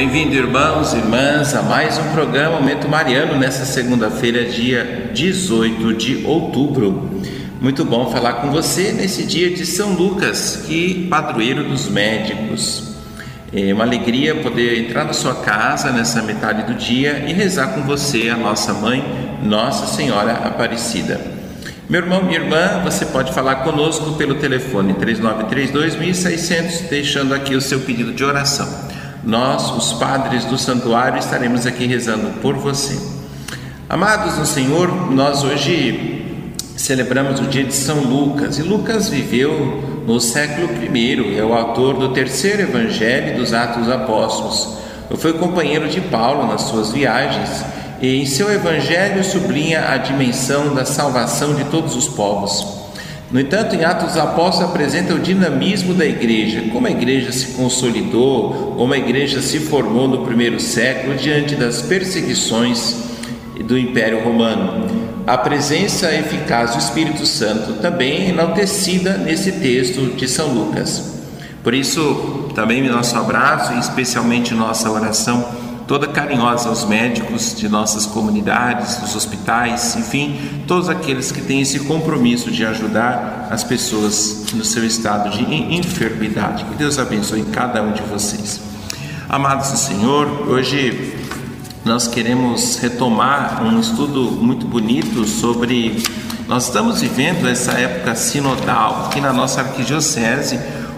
Bem-vindo, irmãos e irmãs, a mais um programa Momento Mariano nessa segunda-feira, dia 18 de outubro. Muito bom falar com você nesse dia de São Lucas, que padroeiro dos médicos. É uma alegria poder entrar na sua casa nessa metade do dia e rezar com você, a nossa mãe, Nossa Senhora Aparecida. Meu irmão, minha irmã, você pode falar conosco pelo telefone 3932 1600, deixando aqui o seu pedido de oração nós, os padres do santuário, estaremos aqui rezando por você. Amados no Senhor, nós hoje celebramos o dia de São Lucas e Lucas viveu no século I, é o autor do terceiro evangelho dos Atos Apóstolos. Foi companheiro de Paulo nas suas viagens e em seu evangelho sublinha a dimensão da salvação de todos os povos. No entanto, em Atos dos Apóstolos apresenta o dinamismo da igreja, como a igreja se consolidou, como a igreja se formou no primeiro século diante das perseguições do Império Romano. A presença eficaz do Espírito Santo também é enaltecida nesse texto de São Lucas. Por isso, também nosso abraço e especialmente nossa oração toda carinhosa aos médicos de nossas comunidades, dos hospitais, enfim, todos aqueles que têm esse compromisso de ajudar as pessoas no seu estado de enfermidade. Que Deus abençoe cada um de vocês. Amados do Senhor, hoje nós queremos retomar um estudo muito bonito sobre. Nós estamos vivendo essa época sinodal aqui na nossa arquidiocese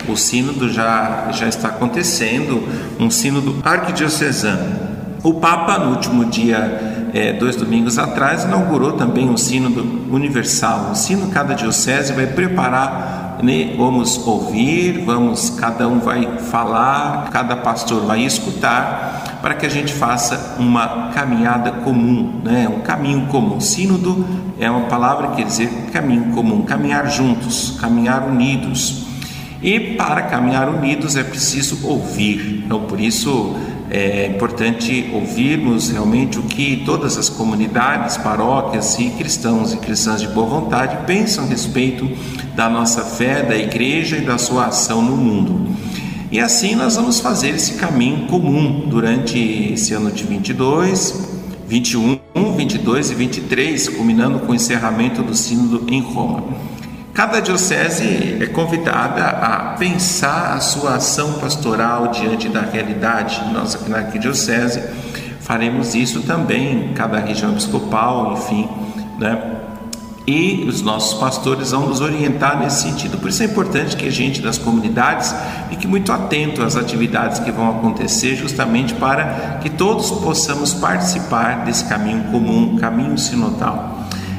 o sínodo já, já está acontecendo, um sínodo arquidiocesano. O Papa, no último dia, é, dois domingos atrás, inaugurou também um sínodo universal. O sino cada diocese vai preparar, né, vamos ouvir, vamos, cada um vai falar, cada pastor vai escutar, para que a gente faça uma caminhada comum, né, um caminho comum. Sínodo é uma palavra que quer dizer caminho comum, caminhar juntos, caminhar unidos. E para caminhar unidos é preciso ouvir. Então, por isso é importante ouvirmos realmente o que todas as comunidades, paróquias e cristãos e cristãs de boa vontade pensam a respeito da nossa fé, da igreja e da sua ação no mundo. E assim nós vamos fazer esse caminho comum durante esse ano de 22, 21, 22 e 23, culminando com o encerramento do Sínodo em Roma. Cada diocese é convidada a pensar a sua ação pastoral diante da realidade. Aqui na arquidiocese faremos isso também em cada região episcopal, enfim, né? E os nossos pastores vão nos orientar nesse sentido. Por isso é importante que a gente das comunidades fique muito atento às atividades que vão acontecer, justamente para que todos possamos participar desse caminho comum, caminho sinodal.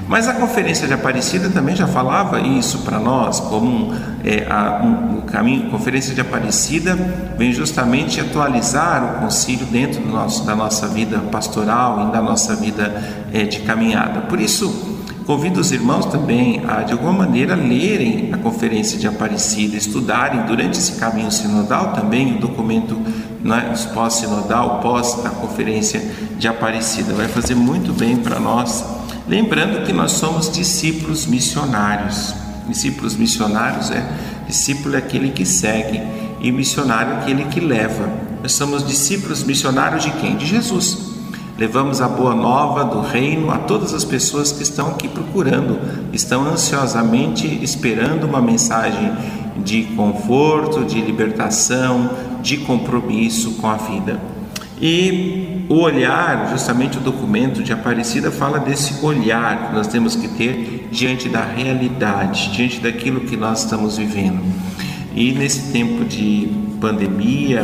Mas a Conferência de Aparecida também já falava isso para nós, como é, a, um, o caminho. A Conferência de Aparecida vem justamente atualizar o concílio dentro do nosso, da nossa vida pastoral e da nossa vida é, de caminhada. Por isso, Convido os irmãos também a, de alguma maneira, lerem a Conferência de Aparecida, estudarem durante esse caminho sinodal também o documento né, pós-sinodal, pós a Conferência de Aparecida. Vai fazer muito bem para nós Lembrando que nós somos discípulos missionários. Discípulos missionários é discípulo é aquele que segue e missionário é aquele que leva. Nós somos discípulos missionários de quem? De Jesus. Levamos a boa nova do reino a todas as pessoas que estão aqui procurando, estão ansiosamente esperando uma mensagem de conforto, de libertação, de compromisso com a vida. E o olhar, justamente o documento de Aparecida fala desse olhar que nós temos que ter diante da realidade, diante daquilo que nós estamos vivendo. E nesse tempo de pandemia,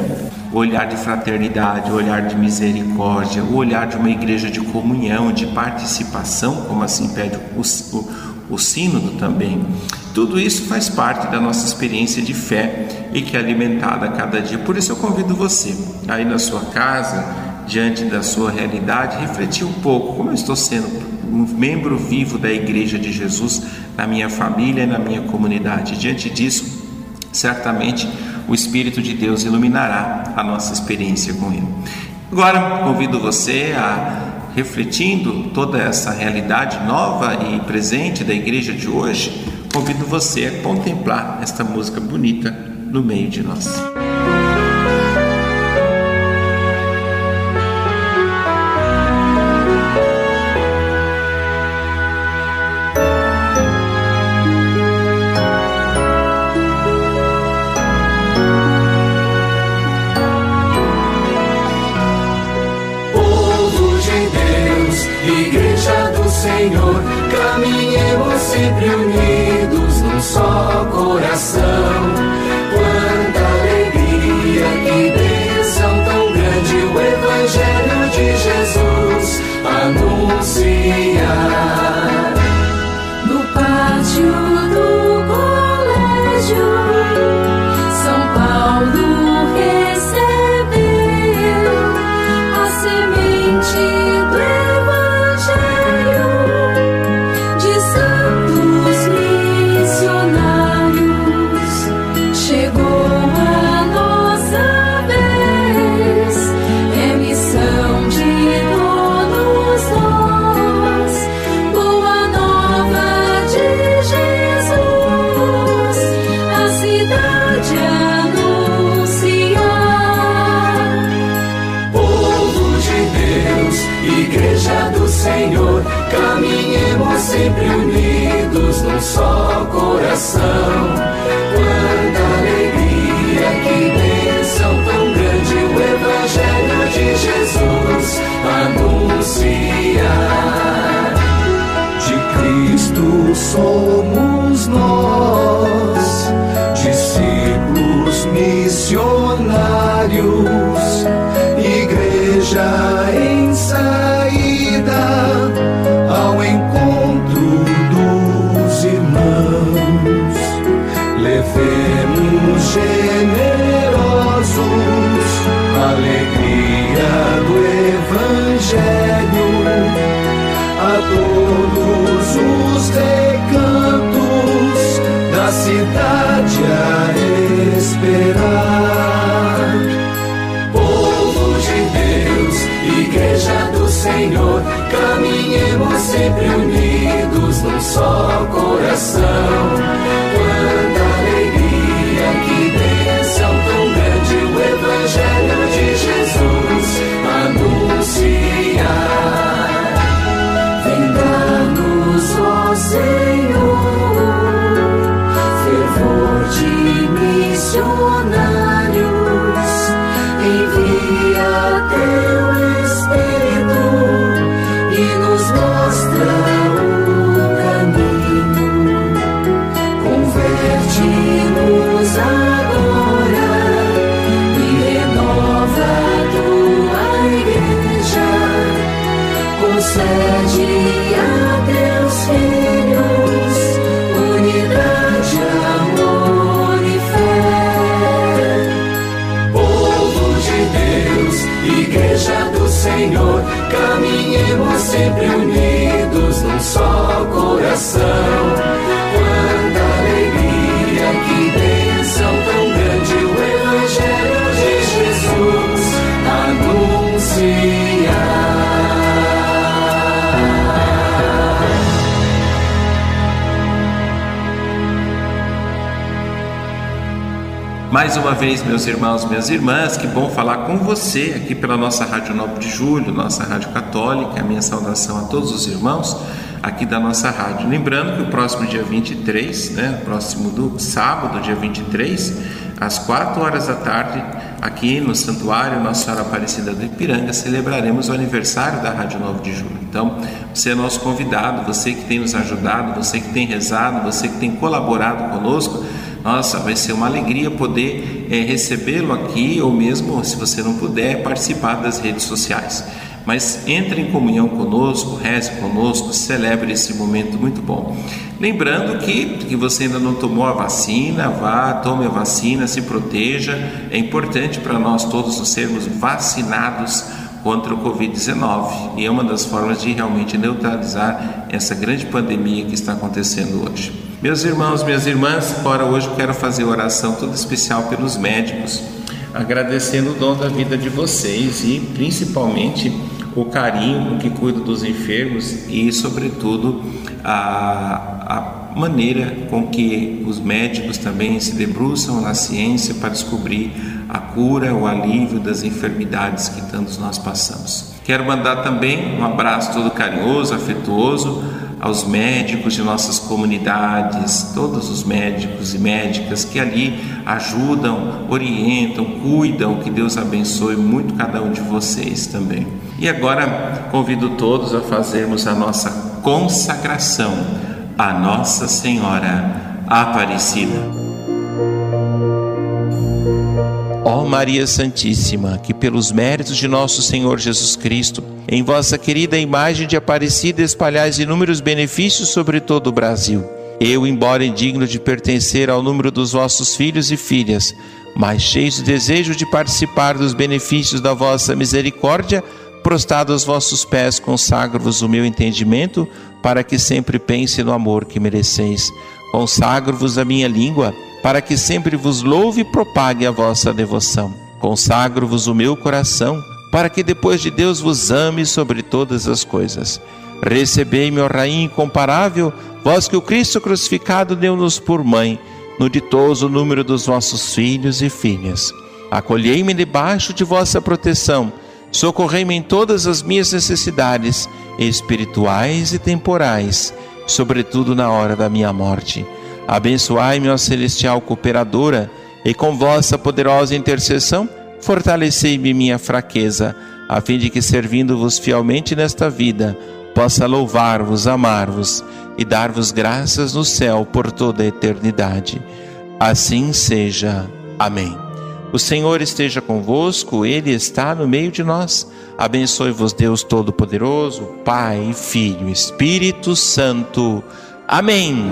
o olhar de fraternidade, o olhar de misericórdia, o olhar de uma igreja de comunhão, de participação, como assim pede o, o, o sínodo também. Tudo isso faz parte da nossa experiência de fé e que é alimentada a cada dia. Por isso eu convido você, aí na sua casa, diante da sua realidade, refletir um pouco como eu estou sendo um membro vivo da Igreja de Jesus na minha família e na minha comunidade. Diante disso, certamente o Espírito de Deus iluminará a nossa experiência com Ele. Agora, convido você a refletindo toda essa realidade nova e presente da igreja de hoje, convido você a contemplar esta música bonita no meio de nós. Senhor, caminhemos sempre unidos num só coração. Quanta alegria, que bênção tão grande o Evangelho de Jesus anunciar. Num só coração. Quanta alegria, que bênção tão grande o Evangelho de Jesus anunciar. De Cristo somos nós, discípulos missionários, igreja Mais uma vez, meus irmãos, minhas irmãs, que bom falar com você aqui pela nossa Rádio 9 de Julho, nossa Rádio Católica. A minha saudação a todos os irmãos aqui da nossa rádio. Lembrando que o próximo dia 23, né, próximo do sábado, dia 23, às 4 horas da tarde, aqui no Santuário Nossa Senhora Aparecida do Ipiranga, celebraremos o aniversário da Rádio 9 de Julho. Então, você é nosso convidado, você que tem nos ajudado, você que tem rezado, você que tem colaborado conosco. Nossa, vai ser uma alegria poder eh, recebê-lo aqui ou mesmo, se você não puder, participar das redes sociais. Mas entre em comunhão conosco, reze conosco, celebre esse momento muito bom. Lembrando que, que você ainda não tomou a vacina, vá, tome a vacina, se proteja. É importante para nós todos sermos vacinados contra o Covid-19 e é uma das formas de realmente neutralizar essa grande pandemia que está acontecendo hoje. Meus irmãos, minhas irmãs, para hoje quero fazer oração toda especial pelos médicos, agradecendo o dom da vida de vocês e principalmente o carinho com que cuido dos enfermos e, sobretudo, a, a maneira com que os médicos também se debruçam na ciência para descobrir a cura, o alívio das enfermidades que tantos nós passamos. Quero mandar também um abraço todo carinhoso, afetuoso aos médicos de nossas comunidades, todos os médicos e médicas que ali ajudam, orientam, cuidam, que Deus abençoe muito cada um de vocês também. E agora convido todos a fazermos a nossa consagração à Nossa Senhora Aparecida. Ó Maria Santíssima, que pelos méritos de nosso Senhor Jesus Cristo, em vossa querida imagem de Aparecida espalhais inúmeros benefícios sobre todo o Brasil. Eu, embora indigno de pertencer ao número dos vossos filhos e filhas, mas cheio de desejo de participar dos benefícios da vossa misericórdia, prostrado aos vossos pés, consagro-vos o meu entendimento, para que sempre pense no amor que mereceis. Consagro-vos a minha língua, para que sempre vos louve e propague a vossa devoção. Consagro-vos o meu coração, para que depois de Deus vos ame sobre todas as coisas. Recebei-me, ó Rainha incomparável, vós que o Cristo crucificado deu-nos por mãe, no ditoso número dos vossos filhos e filhas. Acolhei-me debaixo de vossa proteção, socorrei-me em todas as minhas necessidades, espirituais e temporais, sobretudo na hora da minha morte Abençoai-me, ó celestial cooperadora, e com vossa poderosa intercessão, fortalecei-me minha fraqueza, a fim de que, servindo-vos fielmente nesta vida, possa louvar-vos, amar-vos e dar-vos graças no céu por toda a eternidade. Assim seja. Amém. O Senhor esteja convosco, Ele está no meio de nós. Abençoe-vos, Deus Todo-Poderoso, Pai, Filho, Espírito Santo. Amém.